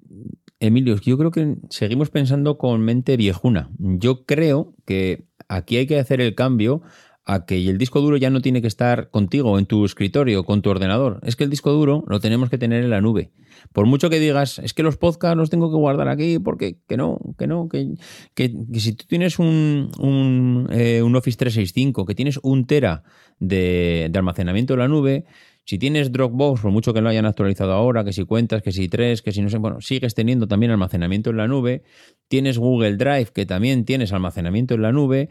S2: Emilio, yo creo que seguimos pensando con mente viejuna. Yo creo que aquí hay que hacer el cambio a que el disco duro ya no tiene que estar contigo en tu escritorio, con tu ordenador. Es que el disco duro lo tenemos que tener en la nube. Por mucho que digas, es que los podcasts los tengo que guardar aquí, porque que no, que no, que, si tú tienes un, un, eh, un, Office 365, que tienes un tera de, de almacenamiento en la nube, si tienes Dropbox, por mucho que lo hayan actualizado ahora, que si cuentas, que si tres, que si no sé, bueno, sigues teniendo también almacenamiento en la nube. Tienes Google Drive, que también tienes almacenamiento en la nube.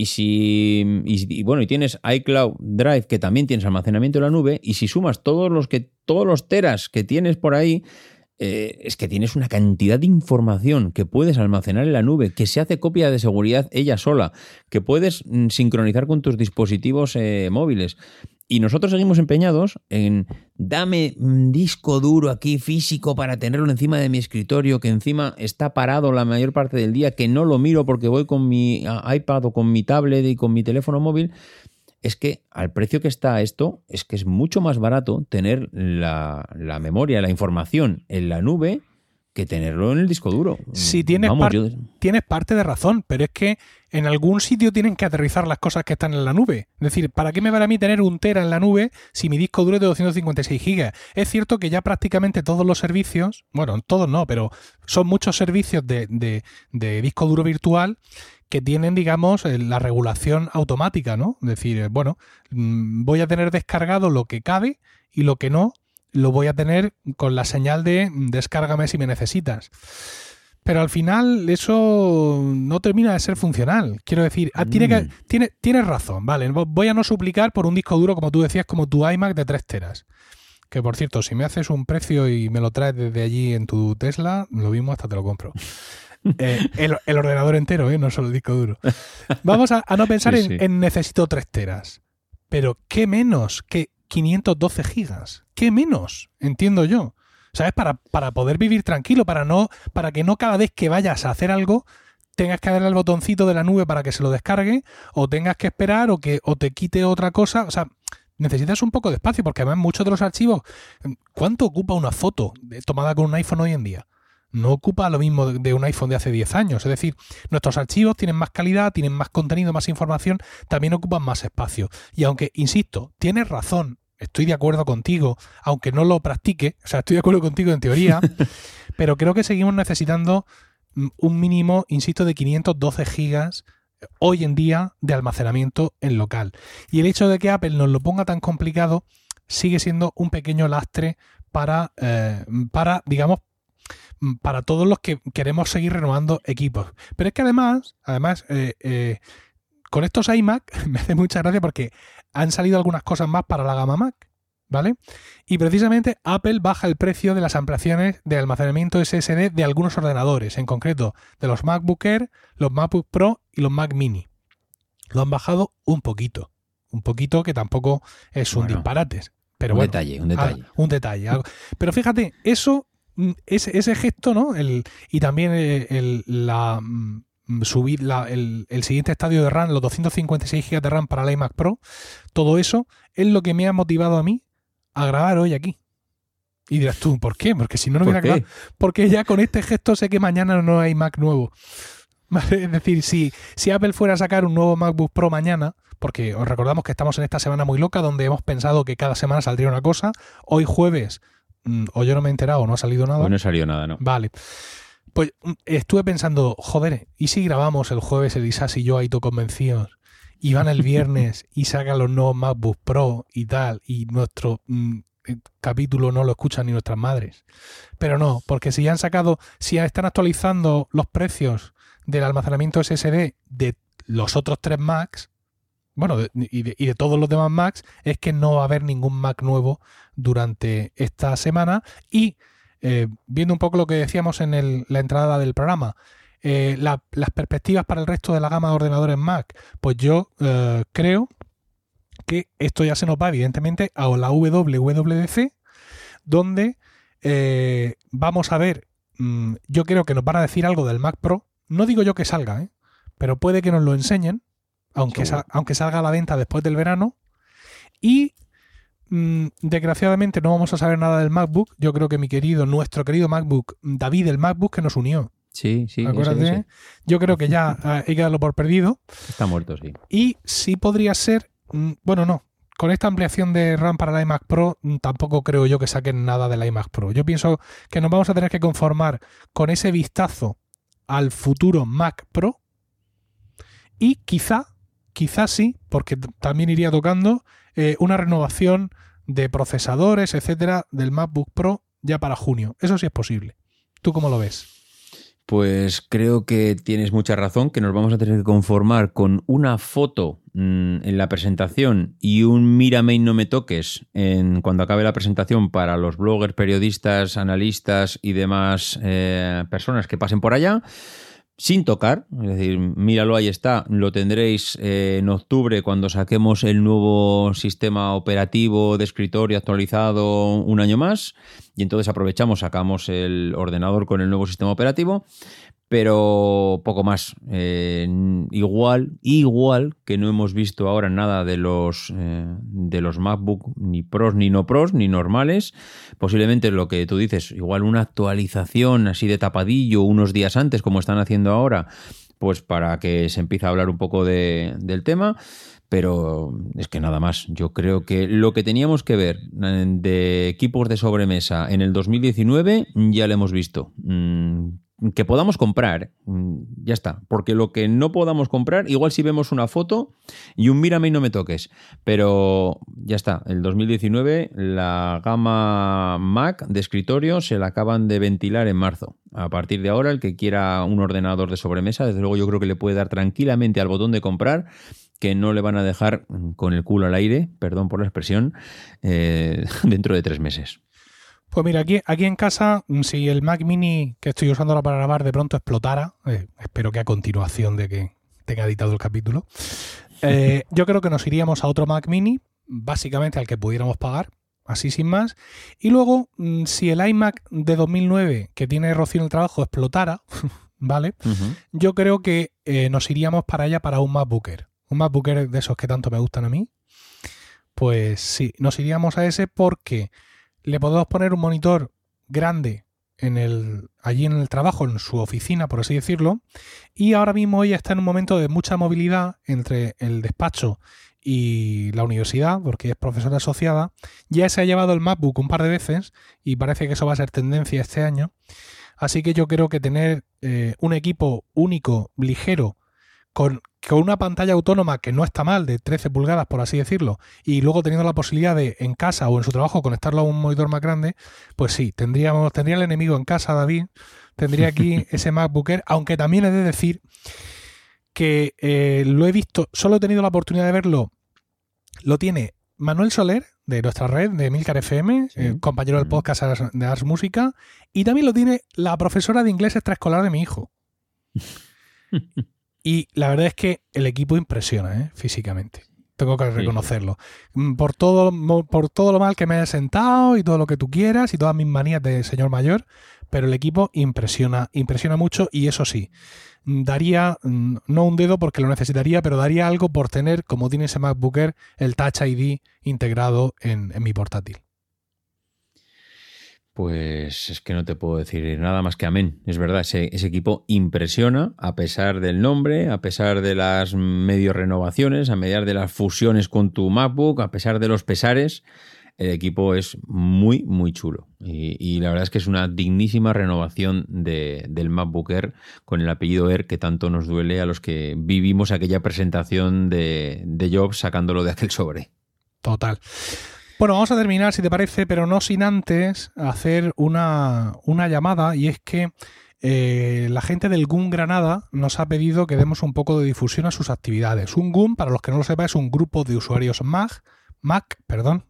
S2: Y si, y, bueno, y tienes iCloud Drive, que también tienes almacenamiento en la nube, y si sumas todos los que, todos los teras que tienes por ahí, eh, es que tienes una cantidad de información que puedes almacenar en la nube, que se hace copia de seguridad ella sola, que puedes mm, sincronizar con tus dispositivos eh, móviles. Y nosotros seguimos empeñados en dame un disco duro aquí físico para tenerlo encima de mi escritorio, que encima está parado la mayor parte del día, que no lo miro porque voy con mi iPad o con mi tablet y con mi teléfono móvil. Es que al precio que está esto, es que es mucho más barato tener la, la memoria, la información en la nube que tenerlo en el disco duro.
S1: Si tienes,
S2: Vamos,
S1: par-
S2: yo-
S1: tienes parte de razón, pero es que en algún sitio tienen que aterrizar las cosas que están en la nube. Es decir, ¿para qué me vale a mí tener un tera en la nube si mi disco duro es de 256 gigas? Es cierto que ya prácticamente todos los servicios, bueno, todos no, pero son muchos servicios de, de- de disco duro virtual que tienen, digamos, eh, la regulación automática, ¿no? Es decir, eh, bueno, mm, voy a tener descargado lo que cabe y lo que no lo voy a tener con la señal de mm, descárgame si me necesitas. Pero al final eso no termina de ser funcional. Quiero decir, ah, tiene que,
S2: Mm.
S1: tiene, tienes razón, vale. vo- Voy a no suplicar por un disco duro, como tú decías, como tu iMac de 3 teras. Que por cierto, si me haces un precio y me lo traes desde allí en tu Tesla, lo mismo hasta te lo compro. Eh, el, el ordenador entero, ¿eh? no solo el disco duro. Vamos a, a no pensar
S2: Sí,
S1: en,
S2: sí.
S1: en necesito 3 teras. Pero ¿qué menos que 512 gigas? ¿Qué menos? Entiendo yo. ¿Sabes? Para, para poder vivir tranquilo, para no, para que no cada vez que vayas a hacer algo tengas que darle al botoncito de la nube para que se lo descargue, o tengas que esperar, o que o te quite otra cosa. O sea, necesitas un poco de espacio, porque además muchos de los archivos. ¿Cuánto ocupa una foto de- tomada con un iPhone hoy en día? No ocupa lo mismo de de un iPhone de hace 10 años. Es decir, nuestros archivos tienen más calidad, tienen más contenido, más información, también ocupan más espacio. Y aunque, insisto, tienes razón, estoy de acuerdo contigo, aunque no lo practique, o sea, estoy de acuerdo contigo en teoría, pero creo que seguimos necesitando mm, un mínimo, insisto, de 512 gigas eh, hoy en día de almacenamiento en local. Y el hecho de que Apple nos lo ponga tan complicado sigue siendo un pequeño lastre para, eh, para digamos, para todos los que queremos seguir renovando equipos. Pero es que además, además, eh, eh, con estos iMac me hace mucha gracia porque han salido algunas cosas más para la gama Mac, ¿vale? Y precisamente Apple baja el precio de las ampliaciones de almacenamiento SSD de algunos ordenadores, en concreto de los MacBook Air, los MacBook Pro y los Mac Mini. Lo han bajado un poquito, un poquito que tampoco es un
S2: Bueno,
S1: disparate. Pero
S2: un
S1: bueno,
S2: detalle, un detalle.
S1: Ah, un detalle. algo. Pero fíjate, eso, mm, ese, ese gesto, ¿no? El, y también el, el- la, mm, subir la- el, el siguiente estadio de RAM, los 256 GB de RAM para la iMac Pro, todo eso es lo que me ha motivado a mí a grabar hoy aquí. Y dirás tú, ¿por qué? Porque si no, no
S2: ¿Por
S1: hubiera grabado. Porque ya con este gesto sé que mañana no hay Mac nuevo. ¿Vale? Es decir, si, si Apple fuera a sacar un nuevo MacBook Pro mañana, porque os recordamos que estamos en esta semana muy loca donde hemos pensado que cada semana saldría una cosa, hoy jueves, mm, o yo no me he enterado, o no ha salido nada.
S2: Hoy no salió nada, ¿no?
S1: Vale. Pues mm, estuve pensando, joder, ¿y si grabamos el jueves el Isas y yo ahí todo convencidos? Y van el viernes y sacan los nuevos MacBook Pro y tal, y nuestro mm, eh, capítulo no lo escuchan ni nuestras madres. Pero no, porque si ya han sacado, si ya están actualizando los precios del almacenamiento SSD de los otros tres Macs, bueno, de- y, de, y de todos los demás Macs, es que no va a haber ningún Mac nuevo durante esta semana. Y eh, viendo un poco lo que decíamos en la entrada del programa, eh, la- las perspectivas para el resto de la gama de ordenadores Mac, pues yo eh, creo que esto ya se nos va evidentemente a la WWDC, donde vamos a ver, mm, yo creo que nos van a decir algo del Mac Pro, no digo yo que salga, pero puede que nos lo enseñen, aunque, salga a la venta después del verano, y mm, desgraciadamente no vamos a saber nada del MacBook, yo creo que mi querido, nuestro querido MacBook, David el MacBook que nos unió,
S2: Sí, sí.
S1: acuérdate,
S2: ese.
S1: yo creo que ya ah, hay que darlo por perdido,
S2: Está muerto, sí.
S1: y sí podría ser, mm, bueno, no. Con esta ampliación de RAM para la iMac Pro, mm, tampoco creo yo que saquen nada de la iMac Pro. Yo pienso que nos vamos a tener que conformar con ese vistazo al futuro Mac Pro y quizá, quizá sí, porque también iría tocando eh, una renovación de procesadores, etcétera, del MacBook Pro ya para junio. Eso sí es posible. ¿Tú cómo lo ves?
S2: Pues creo que tienes mucha razón, que nos vamos a tener que conformar con una foto mm, en la presentación y un mírame y no me toques en, cuando acabe la presentación para los bloggers, periodistas, analistas y demás eh, personas que pasen por allá. Sin tocar, es decir, míralo, ahí está. Lo tendréis eh, en octubre cuando saquemos el nuevo sistema operativo de escritorio actualizado un año más. Y entonces aprovechamos, sacamos el ordenador con el nuevo sistema operativo, pero poco más. Eh, igual, igual que no hemos visto ahora nada de los, eh, de los MacBook ni pros ni no pros ni normales. Posiblemente lo que tú dices, igual una actualización así de tapadillo unos días antes, como están haciendo ahora, pues para que se empiece a hablar un poco de, del tema. Pero es que nada más. Yo creo que lo que teníamos que ver eh, de equipos de sobremesa en el 2019 ya lo hemos visto. Mm, que podamos comprar, mm, ya está. Porque lo que no podamos comprar, igual si vemos una foto y un mírame y no me toques. Pero ya está, el 2019 la gama Mac de escritorio se la acaban de ventilar en marzo. A partir de ahora, el que quiera un ordenador de sobremesa, desde luego yo creo que le puede dar tranquilamente al botón de comprar que no le van a dejar con el culo al aire, perdón por la expresión, eh, dentro de tres meses.
S1: Pues mira, aquí, aquí en casa, mm, si el Mac Mini que estoy usando ahora para grabar de pronto explotara, eh, espero que a continuación de que tenga editado el capítulo, eh, yo creo que nos iríamos a otro Mac Mini, básicamente al que pudiéramos pagar, así sin más. Y luego, mm, si el iMac de 2009 que tiene Rocío en el trabajo explotara, ¿vale? Yo creo que eh, nos iríamos para allá para un MacBooker. Un MacBooker de esos que tanto me gustan a mí. Pues sí, nos iríamos a ese porque le podemos poner un monitor grande en el, allí en el trabajo, en su oficina, por así decirlo. Y ahora mismo ella está en un momento de mucha movilidad entre el despacho y la universidad, porque es profesora asociada. Ya se ha llevado el MacBook un par de veces y parece que eso va a ser tendencia este año. Así que yo creo que tener eh, un equipo único, ligero, con con una pantalla autónoma que no está mal, de 13 pulgadas, por así decirlo, y luego teniendo la posibilidad de en casa o en su trabajo conectarlo a un monitor más grande, pues sí, tendríamos, tendría el enemigo en casa, David, tendría aquí ese MacBook Air, aunque también he de decir que eh, lo he visto, solo he tenido la oportunidad de verlo, lo tiene Manuel Soler, de nuestra red, de Milcar FM, eh, compañero del podcast de Ars Música, y también lo tiene la profesora de inglés extraescolar de mi hijo. Y la verdad es que el equipo impresiona, ¿eh? físicamente. Tengo que reconocerlo. Mm, por todo, por todo lo mal que me haya sentado y todo lo que tú quieras y todas mis manías de señor mayor, pero el equipo impresiona, impresiona mucho y eso sí, daría, mm, no un dedo porque lo necesitaría, pero daría algo por tener, como tiene ese MacBook Air, el Touch ID integrado en mi portátil.
S2: Pues es que no te puedo decir nada más que amén. Es verdad, ese, equipo impresiona a pesar del nombre, a pesar de las medio renovaciones, a pesar de las fusiones con tu MacBook, a pesar de los pesares. El equipo es muy, muy chulo. Y, la verdad es que es una dignísima renovación del MacBook Air con el apellido Air que tanto nos duele a los que vivimos aquella presentación de Jobs sacándolo de aquel sobre.
S1: Total. Bueno, vamos a terminar, si te parece, pero no sin antes hacer una, llamada y es que eh, la gente del GUM Granada nos ha pedido que demos un poco de difusión a sus actividades. Un GUM, para los que no lo sepan, es un grupo de usuarios Mac, Mac, perdón,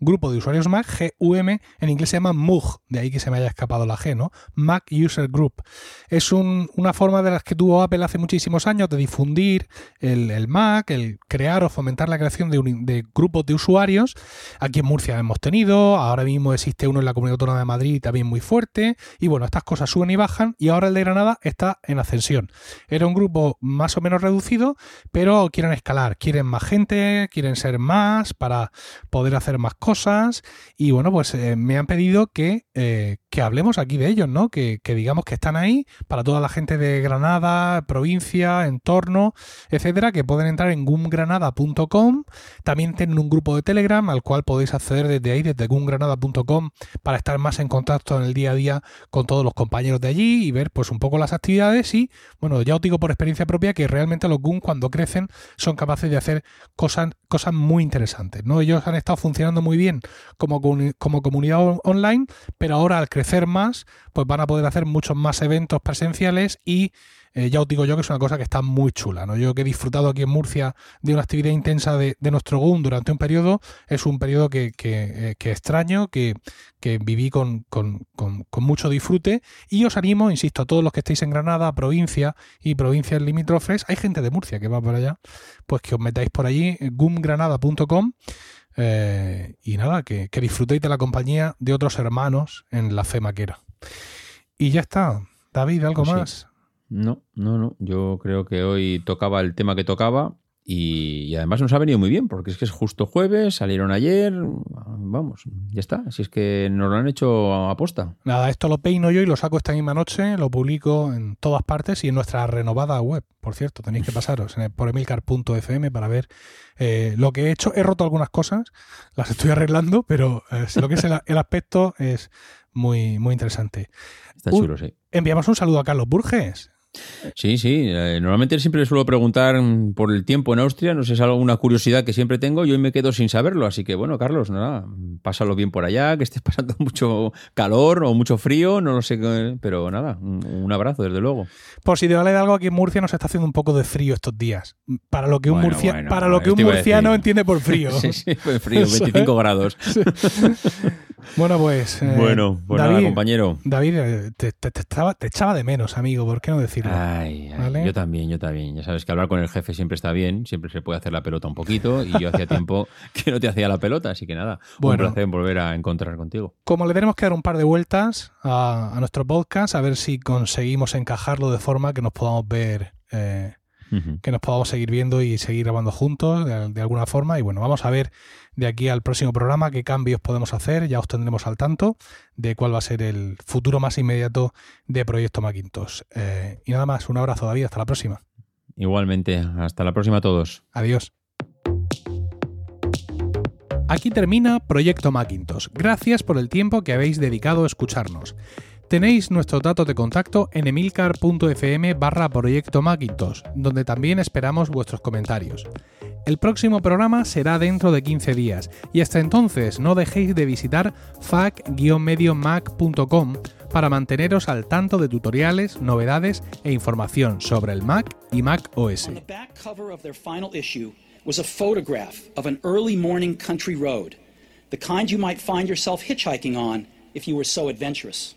S1: grupo de usuarios Mac, GUM, en inglés se llama MUG, de ahí que se me haya escapado la G, ¿no? Mac User Group. Es una forma de las que tuvo Apple hace muchísimos años de difundir el, Mac, el crear o fomentar la creación de, grupos de usuarios. Aquí en Murcia hemos tenido, ahora mismo existe uno en la Comunidad Autónoma de Madrid también muy fuerte, y bueno, estas cosas suben y bajan, y ahora el de Granada está en ascensión. Era un grupo más o menos reducido, pero quieren escalar, quieren más gente, quieren ser más para poder hacer más cosas y bueno, pues eh, me han pedido que, eh, que, hablemos aquí de ellos, ¿no? Que, digamos que están ahí para toda la gente de Granada, provincia, entorno, etcétera, que pueden entrar en gumgranada.com. También tienen un grupo de Telegram al cual podéis acceder desde ahí, desde gumgranada.com, para estar más en contacto en el día a día con todos los compañeros de allí y ver pues un poco las actividades y bueno, ya os digo por experiencia propia que realmente los GUM cuando crecen son capaces de hacer cosas, cosas muy interesantes, ¿no? Ellos han estado funcionando muy bien como, como comunidad online, pero ahora al crecer más, pues van a poder hacer muchos más eventos presenciales y eh, ya os digo yo que es una cosa que está muy chula. ¿no? Yo que he disfrutado aquí en Murcia de una actividad intensa de, nuestro GUM durante un periodo, es un periodo que, eh, extraño, que, viví con, mucho disfrute y os animo, insisto, a todos los que estéis en Granada, provincia y provincias limítrofes, hay gente de Murcia que va por allá, pues que os metáis por allí, gumgranada.com Eh, y nada, que, que, disfrutéis de la compañía de otros hermanos en la fe maquera. Y ya está. David, ¿algo
S2: Pues sí.
S1: más?
S2: No, no, no. Yo creo que hoy tocaba el tema que tocaba y, y además nos ha venido muy bien porque es que es justo jueves, salieron ayer, vamos, ya está. Así es que nos lo han hecho a posta.
S1: Nada, esto lo peino yo y lo saco esta misma noche, lo publico en todas partes y en nuestra renovada web. Por cierto, tenéis que pasaros en el- por emilcar.fm para ver eh, lo que he hecho. He roto algunas cosas, las estoy arreglando, pero eh, lo que es el, el aspecto es muy, muy interesante.
S2: Está chulo, sí.
S1: Enviamos un saludo a Carlos Burges.
S2: Sí, sí. eh, normalmente siempre le suelo preguntar mm, por el tiempo en Austria. No sé si es alguna curiosidad que siempre tengo y hoy me quedo sin saberlo. Así que bueno, Carlos, nada, pásalo bien por allá, que estés pasando mucho calor o mucho frío, no lo sé, qué- pero nada, un, abrazo desde luego.
S1: Por si te vale de algo, aquí en Murcia nos está haciendo un poco de frío estos días. Para lo que un,
S2: Bueno,
S1: murcia-
S2: bueno,
S1: para lo que un murciano
S2: decir.
S1: entiende por frío.
S2: Sí, sí, fue frío,
S1: Eso,
S2: 25
S1: ¿eh?
S2: grados.
S1: Bueno, pues. eh,
S2: bueno, pues nada, compañero.
S1: David, eh, te, te- te echaba, te echaba de menos, amigo, ¿por qué no
S2: Ay, ay,
S1: ¿Vale?
S2: yo también, yo también. Ya sabes que hablar con el jefe siempre está bien, siempre se puede hacer la pelota un poquito y yo hacía tiempo que no te hacía la pelota, así que nada,
S1: Bueno.
S2: un placer volver a encontrar contigo.
S1: Como le tenemos que dar un par de vueltas a, a nuestro podcast, a ver si conseguimos encajarlo de forma que nos podamos ver, eh, Que nos podamos seguir viendo y seguir grabando juntos de, de alguna forma. Y bueno, vamos a ver de aquí al próximo programa qué cambios podemos hacer. Ya os tendremos al tanto de cuál va a ser el futuro más inmediato de Proyecto Macintosh. Eh, y nada más, un abrazo, David. Hasta la próxima.
S2: Igualmente, hasta la próxima a todos.
S1: Adiós. Aquí termina Proyecto Macintosh. Gracias por el tiempo que habéis dedicado a escucharnos. Tenéis nuestros datos de contacto en emilcar.fm barra Proyecto Macintosh, donde también esperamos vuestros comentarios. El próximo programa será dentro de 15 días y hasta entonces no dejéis de visitar fac-mediomac.com para manteneros al tanto de tutoriales, novedades e información sobre el Mac y Mac OS.
S3: Was a photograph of an early morning country road, the kind you might find yourself hitchhiking on if you were so adventurous.